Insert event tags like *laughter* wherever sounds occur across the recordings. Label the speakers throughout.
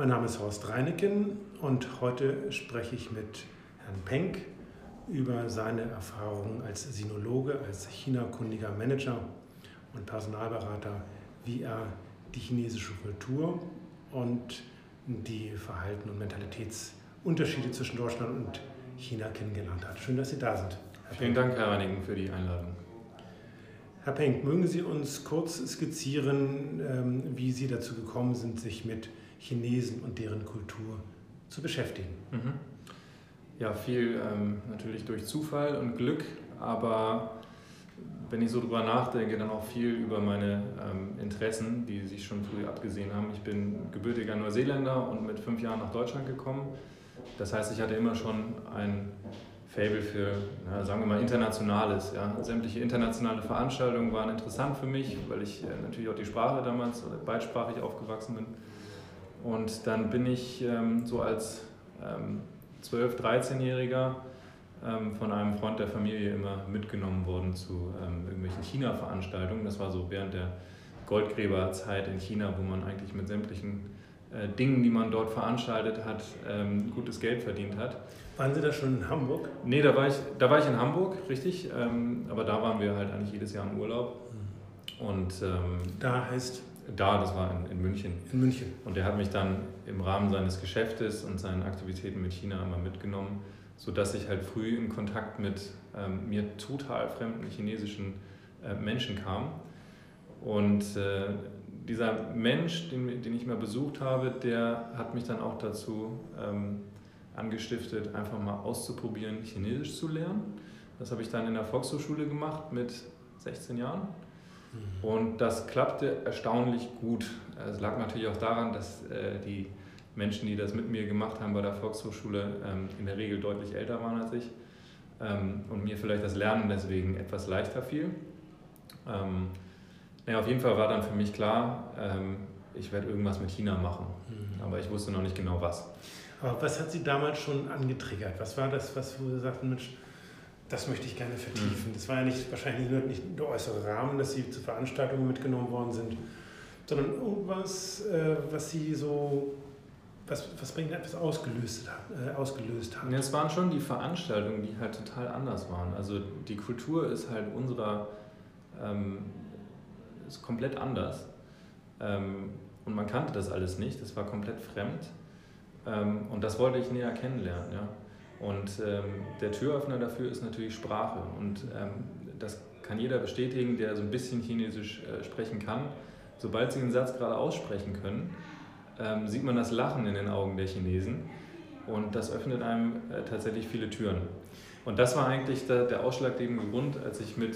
Speaker 1: Mein Name ist Horst Reineken und heute spreche ich mit Herrn Penck über seine Erfahrungen als Sinologe, als China-kundiger Manager und Personalberater, wie er die chinesische Kultur und die Verhalten- und Mentalitätsunterschiede zwischen Deutschland und China kennengelernt hat. Schön, dass Sie da sind.
Speaker 2: Herr Vielen Penck. Dank, Herr Reinigen, für die Einladung.
Speaker 1: Herr Penck, mögen Sie uns kurz skizzieren, ähm, wie Sie dazu gekommen sind, sich mit Chinesen und deren Kultur zu beschäftigen? Mhm.
Speaker 2: Ja, viel ähm, natürlich durch Zufall und Glück, aber wenn ich so drüber nachdenke, dann auch viel über meine ähm, Interessen, die sich schon früh abgesehen haben. Ich bin gebürtiger Neuseeländer und mit fünf Jahren nach Deutschland gekommen. Das heißt, ich hatte immer schon ein Fable für, na, sagen wir mal, internationales. Ja. Sämtliche internationale Veranstaltungen waren interessant für mich, weil ich äh, natürlich auch die Sprache damals beidsprachig aufgewachsen bin. Und dann bin ich ähm, so als ähm, 12-, 13-Jähriger ähm, von einem Freund der Familie immer mitgenommen worden zu ähm, irgendwelchen China-Veranstaltungen. Das war so während der Goldgräberzeit in China, wo man eigentlich mit sämtlichen äh, Dingen, die man dort veranstaltet hat, ähm, gutes Geld verdient hat.
Speaker 1: Waren Sie da schon in Hamburg?
Speaker 2: Nee, da war ich, da war ich in Hamburg, richtig. Ähm, aber da waren wir halt eigentlich jedes Jahr im Urlaub.
Speaker 1: Mhm. Und ähm, da heißt
Speaker 2: da, das war in, in München.
Speaker 1: In München.
Speaker 2: Und er hat mich dann im Rahmen seines Geschäftes und seinen Aktivitäten mit China immer mitgenommen, sodass ich halt früh in Kontakt mit ähm, mir total fremden chinesischen äh, Menschen kam. Und äh, dieser Mensch, den, den ich mal besucht habe, der hat mich dann auch dazu ähm, angestiftet, einfach mal auszuprobieren, Chinesisch zu lernen. Das habe ich dann in der Volkshochschule gemacht mit 16 Jahren. Mhm. Und das klappte erstaunlich gut. Es lag natürlich auch daran, dass äh, die Menschen, die das mit mir gemacht haben bei der Volkshochschule, ähm, in der Regel deutlich älter waren als ich ähm, und mir vielleicht das Lernen deswegen etwas leichter fiel. Ähm, ja, auf jeden Fall war dann für mich klar, ähm, ich werde irgendwas mit China machen, mhm. aber ich wusste noch nicht genau was.
Speaker 1: Aber was hat Sie damals schon angetriggert? Was war das, was Sie sagten, Mensch, das möchte ich gerne vertiefen. Mhm. Das war ja nicht, wahrscheinlich nur nicht der äußere Rahmen, dass Sie zu Veranstaltungen mitgenommen worden sind, sondern irgendwas, äh, was Sie so, was, was bringt etwas ausgelöst, äh, ausgelöst hat.
Speaker 2: Ja, es waren schon die Veranstaltungen, die halt total anders waren. Also die Kultur ist halt unserer, ähm, ist komplett anders. Ähm, und man kannte das alles nicht, das war komplett fremd. Ähm, und das wollte ich näher kennenlernen. Ja. Und ähm, der Türöffner dafür ist natürlich Sprache. Und ähm, das kann jeder bestätigen, der so ein bisschen Chinesisch äh, sprechen kann. Sobald sie einen Satz gerade aussprechen können, ähm, sieht man das Lachen in den Augen der Chinesen. Und das öffnet einem äh, tatsächlich viele Türen. Und das war eigentlich der, der ausschlaggebende Grund, als ich mit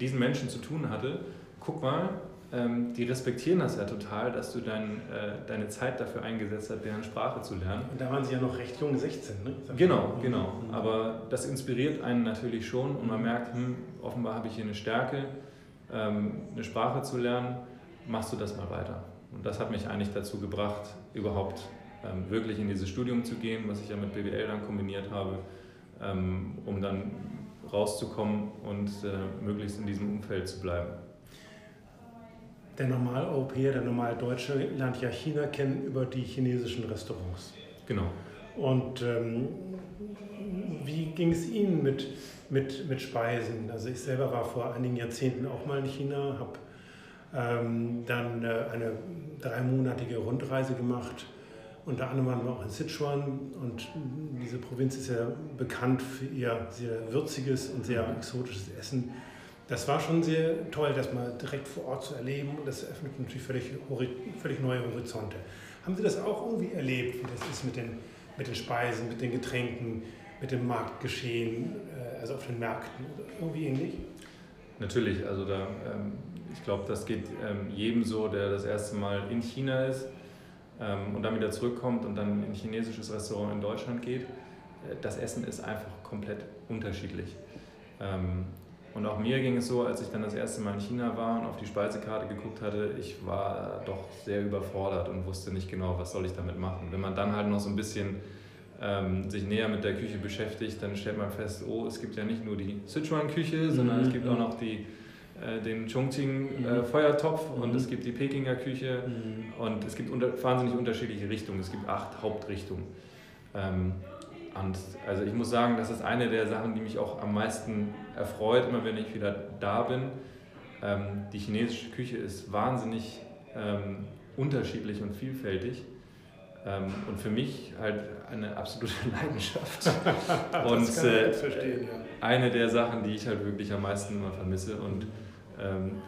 Speaker 2: diesen Menschen zu tun hatte. Guck mal, ähm, die respektieren das ja total, dass du dein, äh, deine Zeit dafür eingesetzt hast, deren Sprache zu lernen.
Speaker 1: Und da waren sie ja noch recht jung, 16, ne?
Speaker 2: Genau, genau. Mhm. Aber das inspiriert einen natürlich schon und man merkt, hm, offenbar habe ich hier eine Stärke, ähm, eine Sprache zu lernen, machst du das mal weiter. Und das hat mich eigentlich dazu gebracht, überhaupt ähm, wirklich in dieses Studium zu gehen, was ich ja mit BWL dann kombiniert habe, ähm, um dann rauszukommen und äh, möglichst in diesem Umfeld zu bleiben
Speaker 1: der Normal-Europäer, der Normal-Deutsche lernt ja China kennen über die chinesischen Restaurants.
Speaker 2: Genau.
Speaker 1: Und ähm, wie ging es Ihnen mit, mit, mit Speisen? Also ich selber war vor einigen Jahrzehnten auch mal in China, habe ähm, dann äh, eine dreimonatige Rundreise gemacht. Unter anderem waren wir auch in Sichuan und diese Provinz ist ja bekannt für ihr sehr würziges und sehr exotisches Essen das war schon sehr toll, das mal direkt vor Ort zu erleben das eröffnet natürlich völlig, völlig neue Horizonte. Haben Sie das auch irgendwie erlebt, wie das ist mit den, mit den Speisen, mit den Getränken, mit dem Marktgeschehen, äh, also auf den Märkten, irgendwie ähnlich?
Speaker 2: Natürlich, also da, ähm, ich glaube, das geht ähm, jedem so, der das erste Mal in China ist ähm, und dann wieder zurückkommt und dann in ein chinesisches Restaurant in Deutschland geht. Äh, das Essen ist einfach komplett unterschiedlich. Und auch mir ging es so, als ich dann das erste Mal in China war und auf die Speisekarte geguckt hatte, ich war doch sehr überfordert und wusste nicht genau, was soll ich damit machen. Wenn man dann halt noch so ein bisschen ähm, sich näher mit der Küche beschäftigt, dann stellt man fest, oh, es gibt ja nicht nur die Sichuan-Küche, sondern mhm. es gibt auch noch die äh, den Chongqing äh, mhm. Mhm. und es gibt die Pekinger Küche mhm. und es gibt unter, wahnsinnig unterschiedliche Richtungen. Es gibt acht Hauptrichtungen. Ähm, und also ich muss sagen, das ist eine der Sachen, die mich auch am meisten erfreut, immer wenn ich wieder da bin. Ähm, die chinesische Küche ist wahnsinnig ähm, unterschiedlich und vielfältig. Ähm, und für mich halt eine absolute *laughs* Leidenschaft. *laughs* und äh, ja. eine der Sachen, die ich halt wirklich am meisten immer vermisse und ähm,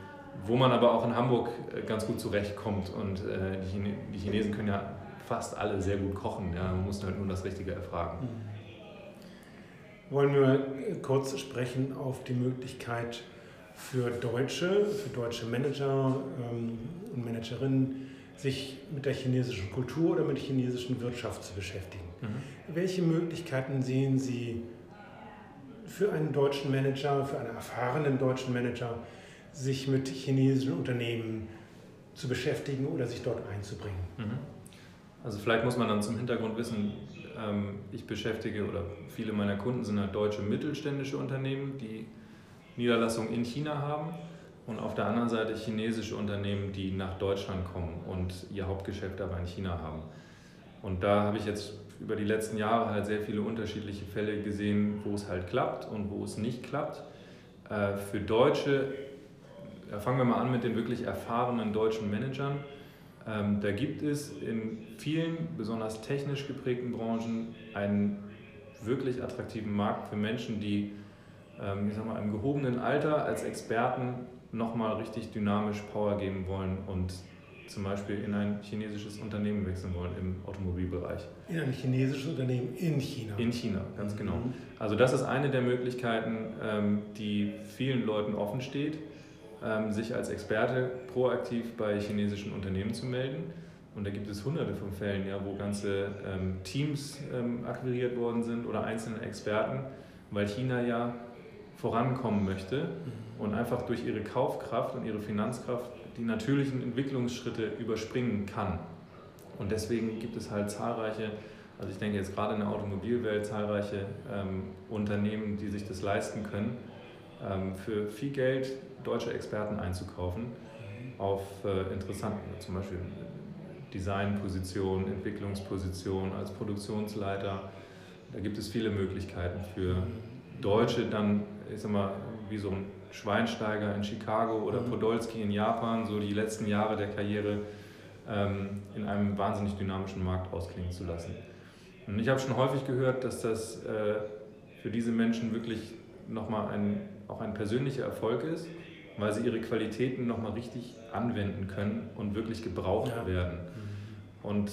Speaker 2: wo man aber auch in Hamburg äh, ganz gut zurechtkommt. Und äh, die, Chine die Chinesen können ja fast alle sehr gut kochen. Ja? Man muss halt nur das Richtige erfragen.
Speaker 1: Mhm. Wollen wir kurz sprechen auf die Möglichkeit für Deutsche, für deutsche Manager ähm, und Managerinnen, sich mit der chinesischen Kultur oder mit der chinesischen Wirtschaft zu beschäftigen. Mhm. Welche Möglichkeiten sehen Sie für einen deutschen Manager, für einen erfahrenen deutschen Manager, sich mit chinesischen Unternehmen zu beschäftigen oder sich dort einzubringen?
Speaker 2: Mhm. Also vielleicht muss man dann zum Hintergrund wissen, ähm, ich beschäftige oder viele meiner Kunden sind halt deutsche mittelständische Unternehmen, die Niederlassungen in China haben und auf der anderen Seite chinesische Unternehmen, die nach Deutschland kommen und ihr Hauptgeschäft aber in China haben. Und da habe ich jetzt über die letzten Jahre halt sehr viele unterschiedliche Fälle gesehen, wo es halt klappt und wo es nicht klappt. Äh, für Deutsche, fangen wir mal an mit den wirklich erfahrenen deutschen Managern. Ähm, da gibt es in vielen, besonders technisch geprägten Branchen einen wirklich attraktiven Markt für Menschen, die ähm, ich sag mal, im gehobenen Alter als Experten nochmal richtig dynamisch Power geben wollen und zum Beispiel in ein chinesisches Unternehmen wechseln wollen im Automobilbereich.
Speaker 1: In ein chinesisches Unternehmen in China.
Speaker 2: In China, ganz genau. mhm. genau. Also das ist eine der Möglichkeiten, ähm, die vielen Leuten offen steht, sich als Experte proaktiv bei chinesischen Unternehmen zu melden. Und da gibt es hunderte von Fällen, ja, wo ganze ähm, Teams akquiriert worden sind oder einzelne Experten, weil China ja vorankommen möchte mhm. und einfach durch ihre Kaufkraft und ihre Finanzkraft die natürlichen Entwicklungsschritte überspringen kann. Und deswegen gibt es halt zahlreiche, also ich denke jetzt gerade in der Automobilwelt, zahlreiche ähm, Unternehmen, die sich das leisten können, ähm, für viel Geld deutsche Experten einzukaufen auf äh, interessanten, zum Beispiel Designpositionen, Entwicklungspositionen als Produktionsleiter. Da gibt es viele Möglichkeiten für. Deutsche dann ich sag mal, wie so ein Schweinsteiger in Chicago oder mhm. Podolski in Japan, so die letzten Jahre der Karriere ähm, in einem wahnsinnig dynamischen Markt ausklingen zu lassen. Und ich habe schon häufig gehört, dass das äh, für diese Menschen wirklich nochmal ein, auch ein persönlicher Erfolg ist, weil sie ihre Qualitäten nochmal richtig anwenden können und wirklich gebraucht ja. werden. Mhm. Und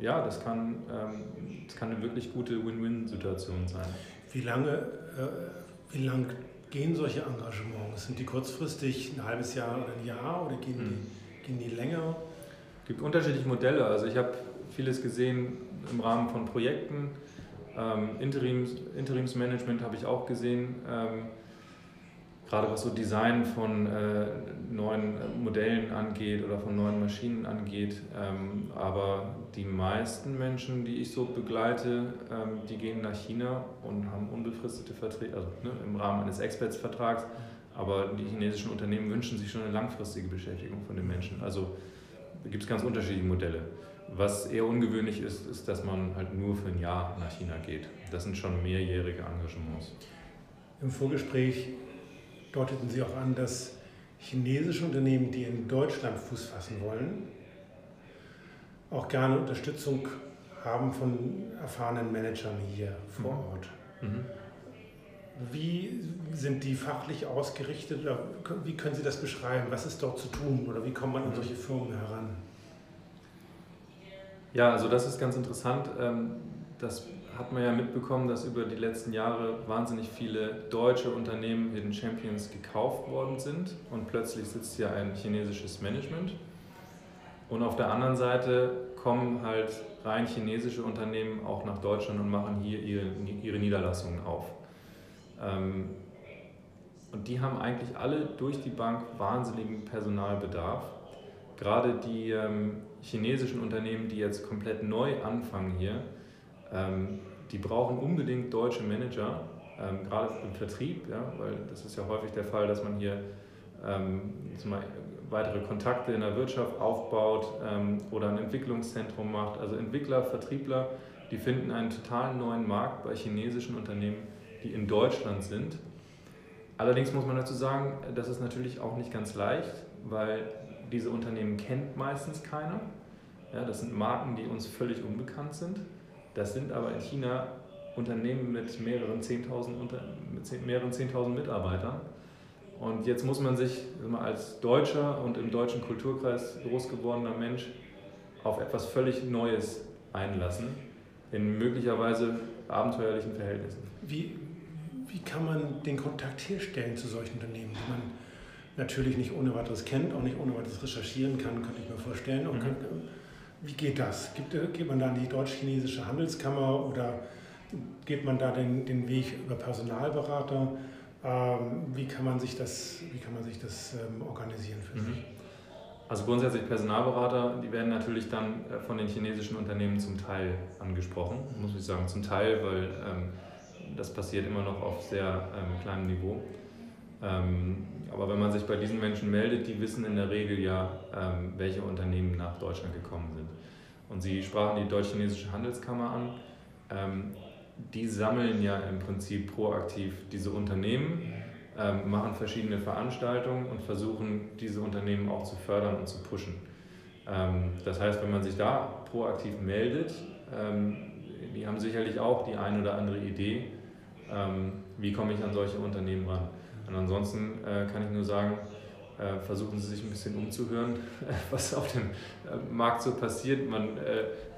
Speaker 2: ja, das kann, ähm, das kann eine wirklich gute Win-Win-Situation sein.
Speaker 1: Wie lange äh, wie lang gehen solche Engagements? Sind die kurzfristig ein halbes Jahr oder ein Jahr oder gehen, mhm. die, gehen die länger?
Speaker 2: Es gibt unterschiedliche Modelle. Also ich habe vieles gesehen im Rahmen von Projekten. Ähm, Interims, Interimsmanagement habe ich auch gesehen. Ähm, gerade was so Design von äh, neuen Modellen angeht oder von neuen Maschinen angeht. Ähm, aber die meisten Menschen, die ich so begleite, ähm, die gehen nach China und haben unbefristete Verträge, also ne, im Rahmen eines Expertsvertrags. Aber die chinesischen Unternehmen wünschen sich schon eine langfristige Beschäftigung von den Menschen. Also gibt es ganz unterschiedliche Modelle. Was eher ungewöhnlich ist, ist, dass man halt nur für ein Jahr nach China geht. Das sind schon mehrjährige Engagements.
Speaker 1: Im Vorgespräch deuteten Sie auch an, dass chinesische Unternehmen, die in Deutschland Fuß fassen wollen, auch gerne Unterstützung haben von erfahrenen Managern hier vor mhm. Ort. Mhm. Wie sind die fachlich ausgerichtet oder wie können Sie das beschreiben? Was ist dort zu tun oder wie kommt man an solche Firmen heran?
Speaker 2: Ja, also das ist ganz interessant. Ähm, das hat man ja mitbekommen, dass über die letzten Jahre wahnsinnig viele deutsche Unternehmen Hidden Champions gekauft worden sind und plötzlich sitzt hier ein chinesisches Management. Und auf der anderen Seite kommen halt rein chinesische Unternehmen auch nach Deutschland und machen hier ihre, ihre Niederlassungen auf. Ähm, und die haben eigentlich alle durch die Bank wahnsinnigen Personalbedarf. Gerade die ähm, chinesischen Unternehmen, die jetzt komplett neu anfangen hier, die brauchen unbedingt deutsche Manager, ähm, gerade im Vertrieb, ja, weil das ist ja häufig der Fall, dass man hier ähm, weitere Kontakte in der Wirtschaft aufbaut ähm, oder ein Entwicklungszentrum macht. Also Entwickler, Vertriebler, die finden einen total neuen Markt bei chinesischen Unternehmen, die in Deutschland sind. Allerdings muss man dazu sagen, das ist natürlich auch nicht ganz leicht, weil diese Unternehmen kennt meistens keiner. Ja, das sind Marken, die uns völlig unbekannt sind. Das sind aber in China Unternehmen mit mehreren 10.000 mit mehreren 10.000 Mitarbeitern. Und jetzt muss man sich als Deutscher und im deutschen Kulturkreis groß gewordener Mensch auf etwas völlig Neues einlassen, in möglicherweise abenteuerlichen Verhältnissen.
Speaker 1: Wie, wie kann man den Kontakt herstellen zu solchen Unternehmen, die man natürlich nicht ohne weiteres kennt, auch nicht ohne weiteres recherchieren kann, könnte ich mir vorstellen. Mhm. Wie geht das? Gibt, geht man da in die deutsch-chinesische Handelskammer oder geht man da den, den Weg über Personalberater? Ähm, wie, kann man sich das, wie kann man sich das ähm, organisieren für mhm. sich?
Speaker 2: Also grundsätzlich Personalberater, die werden natürlich dann äh, von den chinesischen Unternehmen zum Teil angesprochen, muss ich sagen, zum Teil, weil ähm, das passiert immer noch auf sehr ähm, kleinem Niveau. Ähm, aber wenn man sich bei diesen Menschen meldet, die wissen in der Regel ja, ähm, welche Unternehmen nach Deutschland gekommen sind. Und Sie sprachen die Deutsch-Chinesische Handelskammer an. Ähm, die sammeln ja im Prinzip proaktiv diese Unternehmen, machen verschiedene Veranstaltungen und versuchen, diese Unternehmen auch zu fördern und zu pushen. Das heißt, wenn man sich da proaktiv meldet, die haben sicherlich auch die eine oder andere Idee, wie komme ich an solche Unternehmen ran. Und ansonsten äh, kann ich nur sagen, äh, versuchen Sie sich ein bisschen umzuhören, *laughs* was auf dem äh, Markt so passiert. Man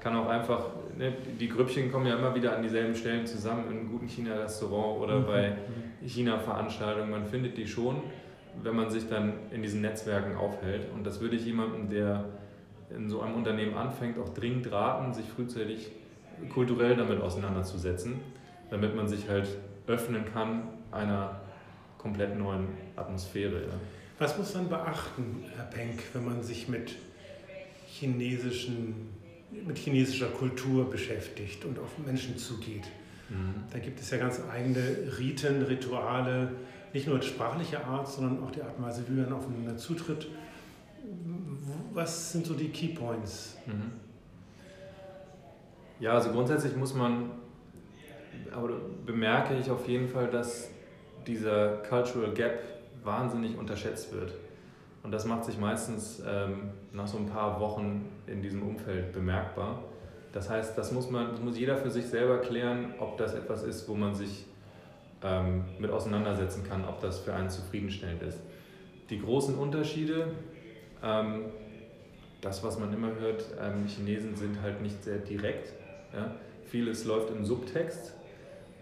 Speaker 2: kann auch einfach, ne, die Grüppchen kommen ja immer wieder an dieselben Stellen zusammen, in einem guten China-Restaurant oder mhm. bei. China-Veranstaltungen. Man findet die schon, wenn man sich dann in diesen Netzwerken aufhält. Und das würde ich jemandem, der in so einem Unternehmen anfängt, auch dringend raten, sich frühzeitig kulturell damit auseinanderzusetzen, damit man sich halt öffnen kann einer komplett neuen Atmosphäre. Ja.
Speaker 1: Was muss man beachten, Herr Penck, wenn man sich mit, chinesischen, mit chinesischer Kultur beschäftigt und auf Menschen zugeht? Mhm. Da gibt es ja ganz eigene Riten, Rituale, nicht nur sprachlicher Art, sondern auch die Art und Weise, wie man aufeinander zutritt. Was sind so die Key Points? Mhm.
Speaker 2: Ja, also grundsätzlich muss man, aber bemerke ich auf jeden Fall, dass dieser Cultural Gap wahnsinnig unterschätzt wird. Und das macht sich meistens ähm, nach so ein paar Wochen in diesem Umfeld bemerkbar. Das heißt, das muss, man, das muss jeder für sich selber klären, ob das etwas ist, wo man sich ähm, mit auseinandersetzen kann, ob das für einen zufriedenstellend ist. Die großen Unterschiede, ähm, das, was man immer hört, ähm, Chinesen sind halt nicht sehr direkt. Ja? Vieles läuft im Subtext.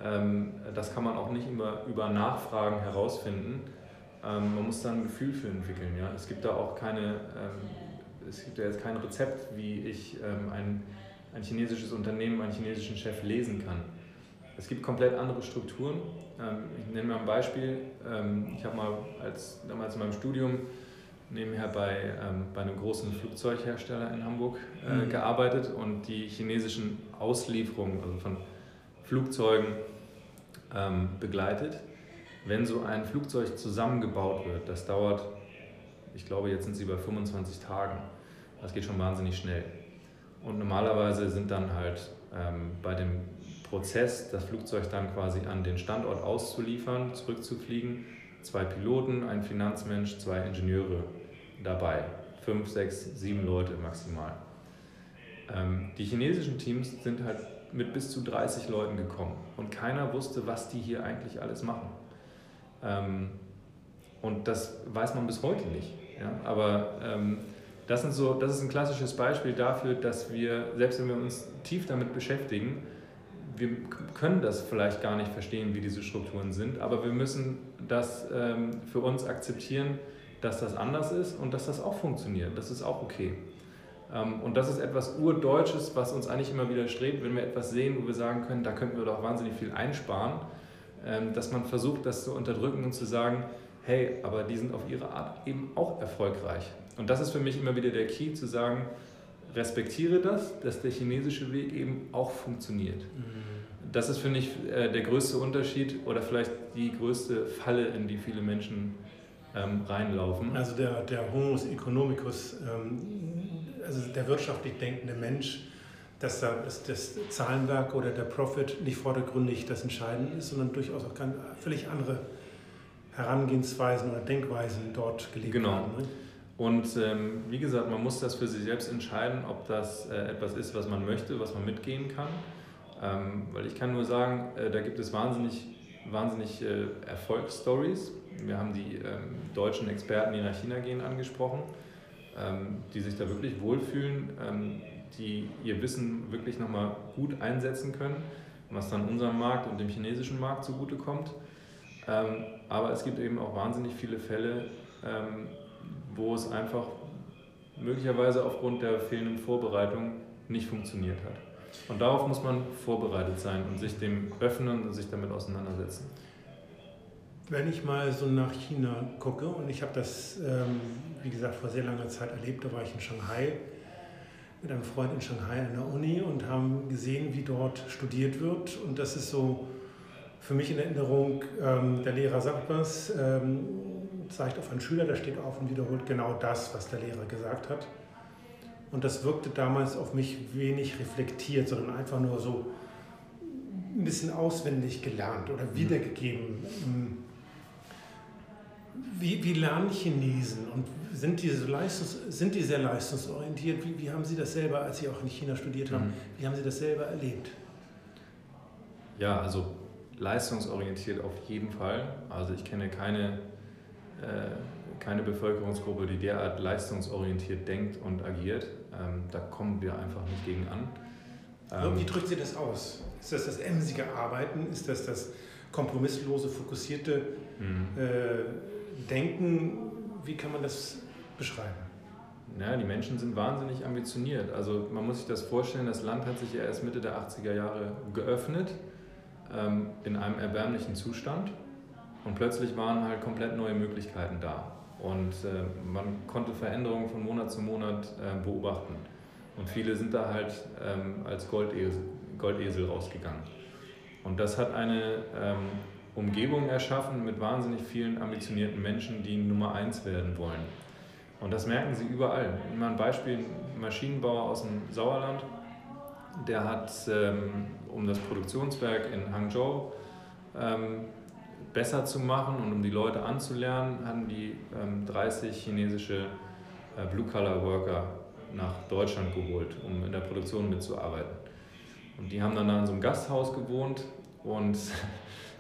Speaker 2: Ähm, das kann man auch nicht immer über Nachfragen herausfinden. Ähm, man muss da ein Gefühl für entwickeln. Ja? Es gibt da auch keine, ähm, es gibt ja jetzt kein Rezept, wie ich ein, ein chinesisches Unternehmen, einen chinesischen Chef lesen kann. Es gibt komplett andere Strukturen. Ich nenne mal ein Beispiel. Ich habe mal als, damals in meinem Studium nebenher bei, bei einem großen Flugzeughersteller in Hamburg äh, mhm. gearbeitet und die chinesischen Auslieferungen also von Flugzeugen begleitet wenn so ein Flugzeug zusammengebaut wird, das dauert, ich glaube, jetzt sind sie bei 25 Tagen. Das geht schon wahnsinnig schnell. Und normalerweise sind dann halt ähm, bei dem Prozess, das Flugzeug dann quasi an den Standort auszuliefern, zurückzufliegen, zwei Piloten, ein Finanzmensch, zwei Ingenieure dabei. Fünf, sechs, sieben Leute maximal. Ähm, die chinesischen Teams sind halt mit bis zu 30 Leuten gekommen und keiner wusste, was die hier eigentlich alles machen. Ähm, und das weiß man bis heute nicht. Ja? Aber ähm, das, sind so, das ist ein klassisches Beispiel dafür, dass wir, selbst wenn wir uns tief damit beschäftigen, wir können das vielleicht gar nicht verstehen, wie diese Strukturen sind, aber wir müssen das ähm, für uns akzeptieren, dass das anders ist und dass das auch funktioniert. Das ist auch okay. Ähm, und das ist etwas Urdeutsches, was uns eigentlich immer wieder strebt, wenn wir etwas sehen, wo wir sagen können, da könnten wir doch wahnsinnig viel einsparen ähm, dass man versucht, das zu unterdrücken und zu sagen, hey, aber die sind auf ihre Art eben auch erfolgreich. Und das ist für mich immer wieder der Key, zu sagen, respektiere das, dass der chinesische Weg eben auch funktioniert. Mhm. Das ist, finde ich, äh, der größte Unterschied oder vielleicht die größte Falle, in die viele Menschen ähm, reinlaufen.
Speaker 1: Also der, der Homo economicus, ähm, also der wirtschaftlich denkende Mensch, dass da das, Zahlenwerk oder der Profit nicht vordergründig das Entscheidende ist, sondern durchaus auch ganz, völlig andere Herangehensweisen oder Denkweisen dort gelebt
Speaker 2: genau.
Speaker 1: werden. Ne?
Speaker 2: Und ähm, wie gesagt, man muss das für sich selbst entscheiden, ob das äh, etwas ist, was man möchte, was man mitgehen kann. Ähm, weil ich kann nur sagen, äh, da gibt es wahnsinnig, wahnsinnig äh, Erfolgsstories. Wir haben die ähm, deutschen Experten, die nach China gehen, angesprochen, die sich da wirklich wohlfühlen, ähm, die ihr Wissen wirklich nochmal gut einsetzen können, was dann unserem Markt und dem chinesischen Markt zugutekommt. Ähm, aber es gibt eben auch wahnsinnig viele Fälle, ähm, wo es einfach möglicherweise aufgrund der fehlenden Vorbereitung nicht funktioniert hat. Und darauf muss man vorbereitet sein und sich dem öffnen und sich damit auseinandersetzen.
Speaker 1: Wenn ich mal so nach China gucke, und ich habe das, ähm, wie gesagt, vor sehr langer Zeit erlebt, da war ich in Shanghai mit einem Freund in Shanghai an der Uni und haben gesehen, wie dort studiert wird. Und das ist so für mich in Erinnerung, ähm, der Lehrer sagt was, ähm, zeigt auf einen Schüler, der steht auf und wiederholt genau das, was der Lehrer gesagt hat. Und das wirkte damals auf mich wenig reflektiert, sondern einfach nur so ein bisschen auswendig gelernt oder wiedergegeben. Wie, wie lernen Chinesen und sind die, so leistungs, sind die sehr leistungsorientiert? Wie, wie haben Sie das selber, als Sie auch in China studiert haben, mhm. wie haben Sie das selber erlebt?
Speaker 2: Ja, also leistungsorientiert auf jeden Fall. Also ich kenne keine äh, keine Bevölkerungsgruppe, die derart leistungsorientiert denkt und agiert. Ähm, da kommen wir einfach nicht gegen an.
Speaker 1: Ähm, Wie drückt sie das aus? Ist das das emsige Arbeiten? Ist das das kompromisslose, fokussierte mhm. äh, Denken? Wie kann man das beschreiben?
Speaker 2: Ja, die Menschen sind wahnsinnig ambitioniert. Also man muss sich das vorstellen, das Land hat sich ja erst Mitte der 80er Jahre geöffnet, ähm, in einem erbärmlichen Zustand. Und plötzlich waren halt komplett neue Möglichkeiten da. Und äh, man konnte Veränderungen von Monat zu Monat äh, beobachten. Und viele sind da halt ähm, als Goldesel, Goldesel rausgegangen. Und das hat eine ähm, Umgebung erschaffen mit wahnsinnig vielen ambitionierten Menschen, die Nummer eins werden wollen. Und das merken sie überall. Mal ein Beispiel: ein Maschinenbauer aus dem Sauerland, der hat ähm, um das Produktionswerk in Hangzhou ähm, besser zu machen und um die Leute anzulernen, haben die ähm, 30 chinesische äh, Blue-Collar-Worker nach Deutschland geholt, um in der Produktion mitzuarbeiten. Und die haben dann da in so einem Gasthaus gewohnt und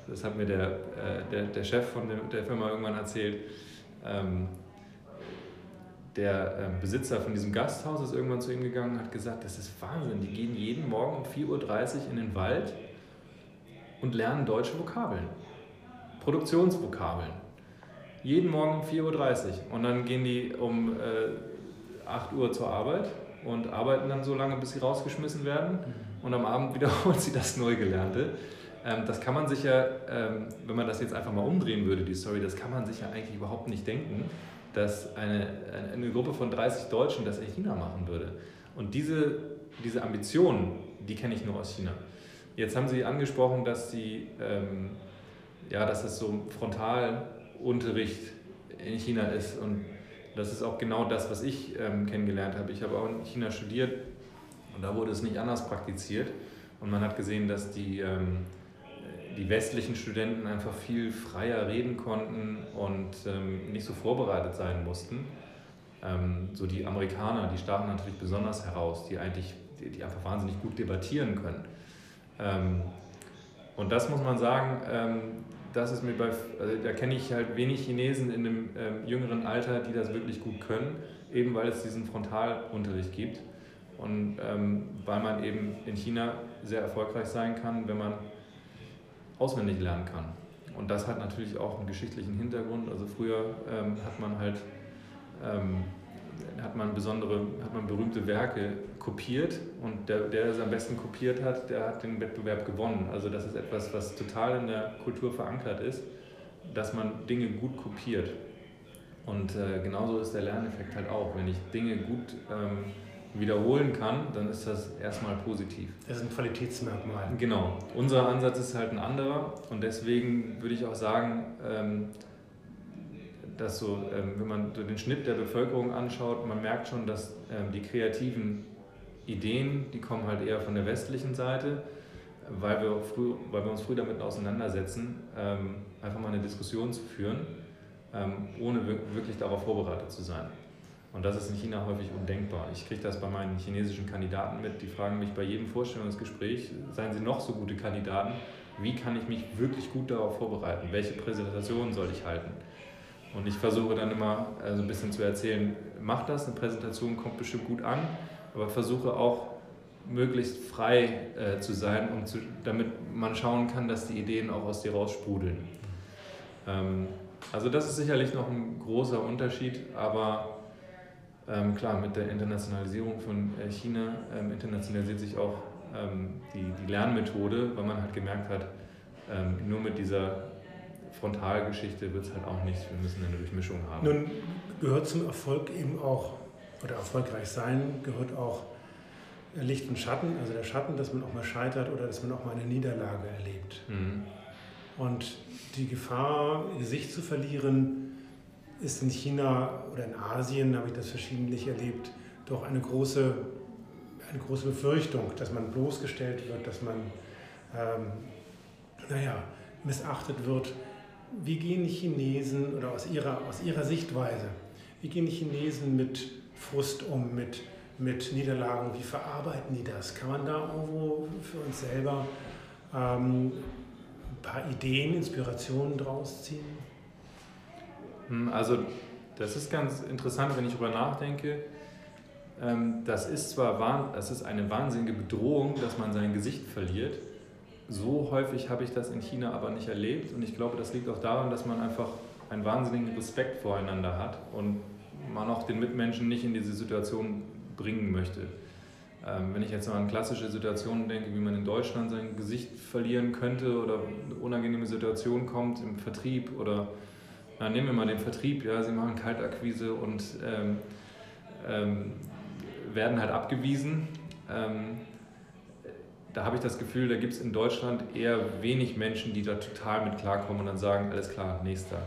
Speaker 2: das hat mir der, äh, der, der Chef von der, der Firma irgendwann erzählt. Ähm, der äh, Besitzer von diesem Gasthaus ist irgendwann zu ihm gegangen und hat gesagt, das ist Wahnsinn, die gehen jeden Morgen um 4.30 Uhr in den Wald und lernen deutsche Vokabeln. Produktionsvokabeln. Jeden Morgen um 4.30 Uhr. Und dann gehen die um äh, 8 Uhr zur Arbeit und arbeiten dann so lange, bis sie rausgeschmissen werden. Und am Abend *laughs* wiederholen sie das Neugelernte. Ähm, das kann man sich ja, ähm, wenn man das jetzt einfach mal umdrehen würde, die Story, das kann man sich ja eigentlich überhaupt nicht denken, dass eine, eine Gruppe von 30 Deutschen das in China machen würde. Und diese, diese Ambitionen, die kenne ich nur aus China. Jetzt haben Sie angesprochen, dass Sie ähm, ja, dass es so Frontalunterricht in China ist. Und das ist auch genau das, was ich ähm, kennengelernt habe. Ich habe auch in China studiert und da wurde es nicht anders praktiziert. Und man hat gesehen, dass die, ähm, die westlichen Studenten einfach viel freier reden konnten und ähm, nicht so vorbereitet sein mussten. Ähm, so die Amerikaner, die stachen natürlich besonders heraus, die eigentlich, die, die einfach wahnsinnig gut debattieren können. Ähm, und das muss man sagen, ähm, das ist mir bei, also da kenne ich halt wenig Chinesen in einem ähm, jüngeren Alter, die das wirklich gut können, eben weil es diesen Frontalunterricht gibt und ähm, weil man eben in China sehr erfolgreich sein kann, wenn man auswendig lernen kann. Und das hat natürlich auch einen geschichtlichen Hintergrund. Also früher ähm, hat man halt ähm, hat man besondere, hat man berühmte Werke kopiert und der, der es am besten kopiert hat, der hat den Wettbewerb gewonnen. Also das ist etwas, was total in der Kultur verankert ist, dass man Dinge gut kopiert. Und äh, genauso ist der Lerneffekt halt auch. Wenn ich Dinge gut ähm, wiederholen kann, dann ist das erstmal positiv.
Speaker 1: Das ist ein Qualitätsmerkmal.
Speaker 2: Genau. Unser Ansatz ist halt ein anderer und deswegen würde ich auch sagen, ähm, dass so, ähm, wenn man so den Schnitt der Bevölkerung anschaut, man merkt schon, dass ähm, die kreativen Ideen, die kommen halt eher von der westlichen Seite, weil wir, früh, weil wir uns früh damit auseinandersetzen, einfach mal eine Diskussion zu führen, ohne wirklich darauf vorbereitet zu sein. Und das ist in China häufig undenkbar. Ich kriege das bei meinen chinesischen Kandidaten mit, die fragen mich bei jedem Vorstellungsgespräch, seien sie noch so gute Kandidaten, wie kann ich mich wirklich gut darauf vorbereiten? Welche Präsentation soll ich halten? Und ich versuche dann immer so also ein bisschen zu erzählen, mach das, eine Präsentation kommt bestimmt gut an, aber versuche auch möglichst frei äh, zu sein, um zu, damit man schauen kann, dass die Ideen auch aus dir raussprudeln. Ähm, also das ist sicherlich noch ein großer Unterschied, aber ähm, klar, mit der Internationalisierung von äh, China ähm, internationalisiert sich auch ähm, die, die Lernmethode, weil man halt gemerkt hat, ähm, nur mit dieser Frontalgeschichte wird es halt auch nichts. Wir müssen eine Durchmischung haben.
Speaker 1: Nun gehört zum Erfolg eben auch, oder erfolgreich sein, gehört auch Licht und Schatten, also der Schatten, dass man auch mal scheitert oder dass man auch mal eine Niederlage erlebt. Mhm. Und die Gefahr, Gesicht zu verlieren, ist in China oder in Asien, habe ich das verschiedentlich erlebt, doch eine große, eine große Befürchtung, dass man bloßgestellt wird, dass man ähm, naja, missachtet wird. Wie gehen die Chinesen oder aus ihrer, aus ihrer Sichtweise, wie gehen die Chinesen mit Frust um, mit, mit Niederlagen, wie verarbeiten die das? Kann man da irgendwo für uns selber ähm, ein paar Ideen, Inspirationen draus ziehen?
Speaker 2: Hm, also das ist ganz interessant, wenn ich darüber nachdenke. Ähm, das ist zwar das ist eine wahnsinnige Bedrohung, dass man sein Gesicht verliert. So häufig habe ich das in China aber nicht erlebt und ich glaube, das liegt auch daran, dass man einfach einen wahnsinnigen Respekt voreinander hat und man auch den Mitmenschen nicht in diese Situation bringen möchte. Ähm, wenn ich jetzt mal an klassische Situationen denke, wie man in Deutschland sein Gesicht verlieren könnte oder eine unangenehme Situation kommt im Vertrieb oder na, nehmen wir mal den Vertrieb, ja, sie machen Kaltakquise und ähm, ähm, werden halt abgewiesen. Ähm, da habe ich das Gefühl, da gibt es in Deutschland eher wenig Menschen, die da total mit klarkommen und dann sagen, alles klar, nächster.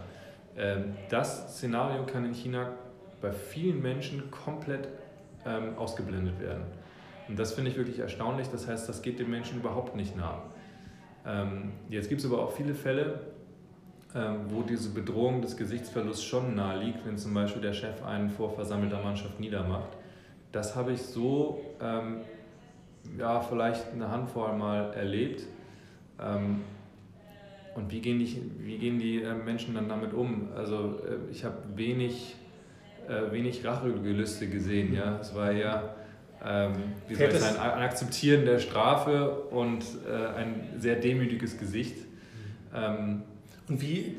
Speaker 2: Ähm, das Szenario kann in China bei vielen Menschen komplett ähm, ausgeblendet werden. Und das finde ich wirklich erstaunlich. Das heißt, das geht den Menschen überhaupt nicht nah. Ähm, jetzt gibt es aber auch viele Fälle, wo diese Bedrohung des Gesichtsverlusts schon nahe liegt, wenn zum Beispiel der Chef einen vor versammelter Mannschaft niedermacht. Das habe ich so ähm, ja, vielleicht eine Handvoll mal erlebt. Ähm, und wie gehen die, wie gehen die äh, Menschen dann damit um? Also äh, ich habe wenig, äh, wenig Rachegelüste gesehen. Ja? Es war ja ähm, wie soll ich sagen, ein Akzeptieren der Strafe und äh, ein sehr demütiges Gesicht.
Speaker 1: Ähm, und wie,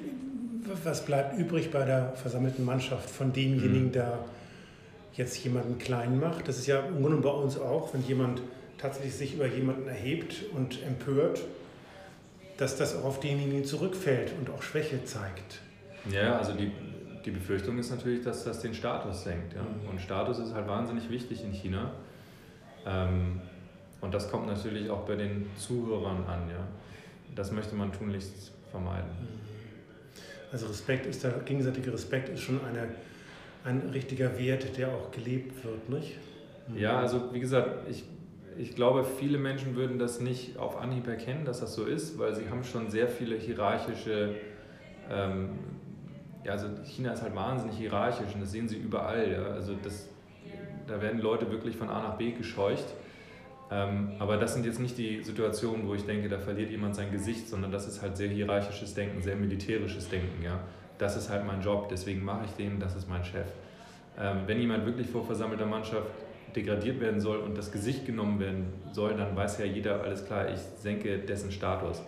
Speaker 1: was bleibt übrig bei der versammelten Mannschaft von demjenigen, mhm. der jetzt jemanden klein macht? Das ist ja im Grunde bei uns auch, wenn jemand tatsächlich sich über jemanden erhebt und empört, dass das auch auf denjenigen zurückfällt und auch Schwäche zeigt.
Speaker 2: Ja, also die, die Befürchtung ist natürlich, dass das den Status senkt. Ja? Mhm. Und Status ist halt wahnsinnig wichtig in China. Ähm, und das kommt natürlich auch bei den Zuhörern an. Ja? Das möchte man tunlichst vermeiden. Mhm.
Speaker 1: Also Respekt ist der gegenseitige Respekt ist schon eine, ein richtiger Wert, der auch gelebt wird, nicht?
Speaker 2: Mhm. Ja, also wie gesagt, ich, ich glaube, viele Menschen würden das nicht auf Anhieb erkennen, dass das so ist, weil sie haben schon sehr viele hierarchische, ähm, ja, also China ist halt wahnsinnig hierarchisch und das sehen sie überall. Ja? Also das, da werden Leute wirklich von A nach B gescheucht. Ähm, aber das sind jetzt nicht die Situationen, wo ich denke, da verliert jemand sein Gesicht, sondern das ist halt sehr hierarchisches Denken, sehr militärisches Denken. Ja? Das ist halt mein Job, deswegen mache ich den, das ist mein Chef. Ähm, wenn jemand wirklich vor versammelter Mannschaft degradiert werden soll und das Gesicht genommen werden soll, dann weiß ja jeder, alles klar, ich senke dessen Status.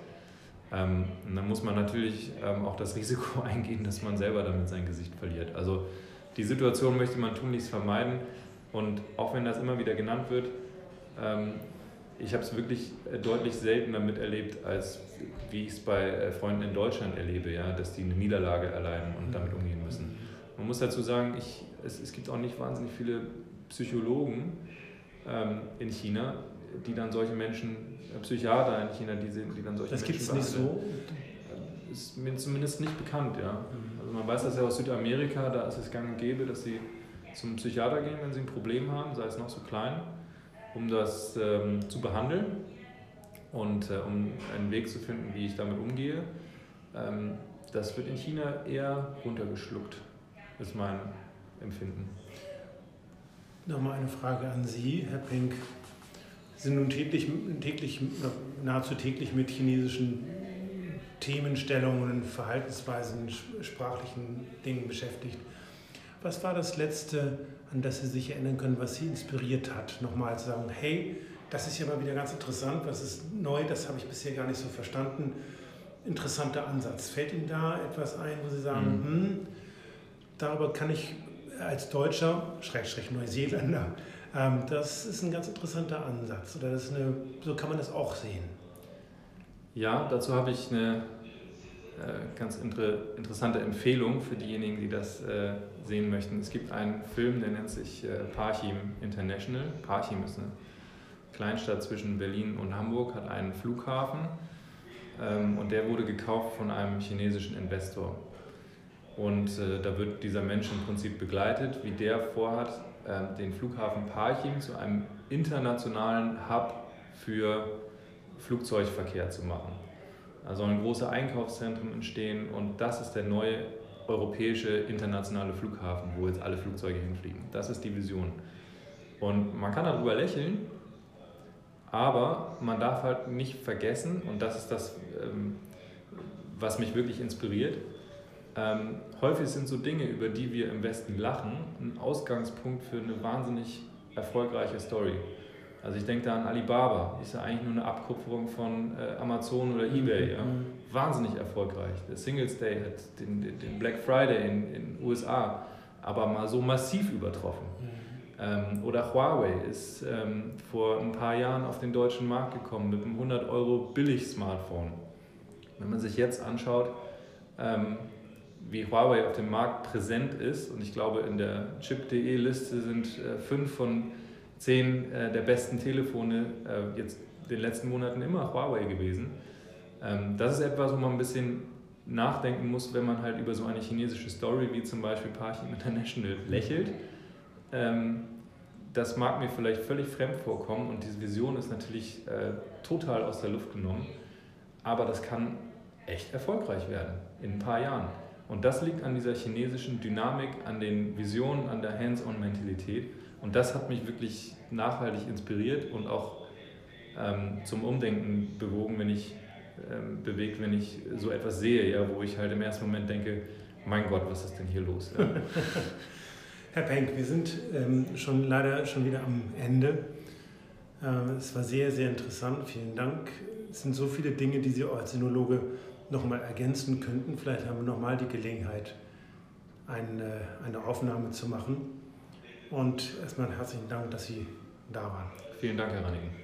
Speaker 2: Ähm, und dann muss man natürlich ähm, auch das *laughs* Risiko eingehen, dass man selber damit sein Gesicht verliert. Also die Situation möchte man tunlichst vermeiden und auch wenn das immer wieder genannt wird, ich habe es wirklich deutlich seltener miterlebt, als wie ich es bei äh, Freunden in Deutschland erlebe, ja, dass die eine Niederlage erleiden und damit umgehen müssen. Man muss dazu sagen, ich, es, es gibt auch nicht wahnsinnig viele Psychologen ähm, in China, die dann solche Menschen, äh, Psychiater in China, die, die dann solche
Speaker 1: das
Speaker 2: Menschen
Speaker 1: Das gibt es nicht so?
Speaker 2: Ist mir zumindest nicht bekannt, ja.
Speaker 1: Mhm.
Speaker 2: Also man weiß das ja aus Südamerika, da ist es gang und gäbe, dass sie zum Psychiater gehen, wenn sie ein Problem haben, sei es noch so klein, um das ähm, zu behandeln und äh, um einen Weg zu finden, wie ich damit umgehe. Ähm, das wird in China eher runtergeschluckt, ist mein Empfinden.
Speaker 1: Nochmal eine Frage an Sie, Herr Pink. Sie sind nun täglich, täglich, nahezu täglich mit chinesischen Themenstellungen, Verhaltensweisen, sprachlichen Dingen beschäftigt. Was war das Letzte, an das Sie sich erinnern können, was Sie inspiriert hat, nochmal zu sagen, hey, das ist ja mal wieder ganz interessant, was ist neu, das habe ich bisher gar nicht so verstanden. Interessanter Ansatz. Fällt Ihnen da etwas ein, wo Sie sagen, mhm. hm, darüber kann ich als Deutscher, Schrägstrich Neuseeländer, ähm, das ist ein ganz interessanter Ansatz. Oder das eine, so kann man das auch sehen.
Speaker 2: Ja, dazu habe ich eine ganz inter interessante Empfehlung für diejenigen, die das äh, sehen möchten. Es gibt einen Film, der nennt sich äh, Parchim International. Parchim ist eine Kleinstadt zwischen Berlin und Hamburg, hat einen Flughafen ähm, und der wurde gekauft von einem chinesischen Investor. Und äh, da wird dieser Mensch im Prinzip begleitet, wie der vorhat, äh, den Flughafen Parchim zu einem internationalen Hub für Flugzeugverkehr zu machen. Da sollen große Einkaufszentren entstehen und das ist der neue europäische internationale Flughafen, wo jetzt alle Flugzeuge hinfliegen. Das ist die Vision. Und man kann darüber lächeln, aber man darf halt nicht vergessen, und das ist das, ähm, was mich wirklich inspiriert, ähm, häufig sind so Dinge, über die wir im Westen lachen, ein Ausgangspunkt für eine wahnsinnig erfolgreiche Story. Also ich denke da an Alibaba, ist ja eigentlich nur eine Abkupferung von äh, Amazon oder Ebay. Ja? Mhm. Wahnsinnig erfolgreich. Der Singles Day hat den, den Black Friday in den USA aber mal so massiv übertroffen. Mhm. Ähm, oder Huawei ist ähm, vor ein paar Jahren auf den deutschen Markt gekommen mit einem 100 Euro Billig-Smartphone. Wenn man sich jetzt anschaut, ähm, wie Huawei auf dem Markt präsent ist, und ich glaube in der Chip.de-Liste sind äh, fünf von zehn äh, der besten Telefone äh, jetzt in den letzten Monaten immer Huawei gewesen. Ähm, das ist etwas, wo man ein bisschen nachdenken muss, wenn man halt über so eine chinesische Story wie zum Beispiel Parchim International lächelt. Ähm, das mag mir vielleicht völlig fremd vorkommen und diese Vision ist natürlich äh, total aus der Luft genommen, aber das kann echt erfolgreich werden in ein paar Jahren. Und das liegt an dieser chinesischen Dynamik, an den Visionen, an der Hands-on-Mentalität. Und das hat mich wirklich nachhaltig inspiriert und auch ähm, zum Umdenken bewogen, wenn ich ähm, bewegt, wenn ich so etwas sehe, ja, wo ich halt im ersten Moment denke, mein Gott, was ist denn hier los? Ja. *laughs*
Speaker 1: Herr Penk, wir sind ähm, schon leider schon wieder am Ende. Äh, es war sehr, sehr interessant. Vielen Dank. Es sind so viele Dinge, die Sie als Sinologe nochmal ergänzen könnten. Vielleicht haben wir nochmal die Gelegenheit, eine, eine Aufnahme zu machen. Und erstmal herzlichen Dank, dass Sie da waren.
Speaker 2: Vielen Dank, Herr Rannigen.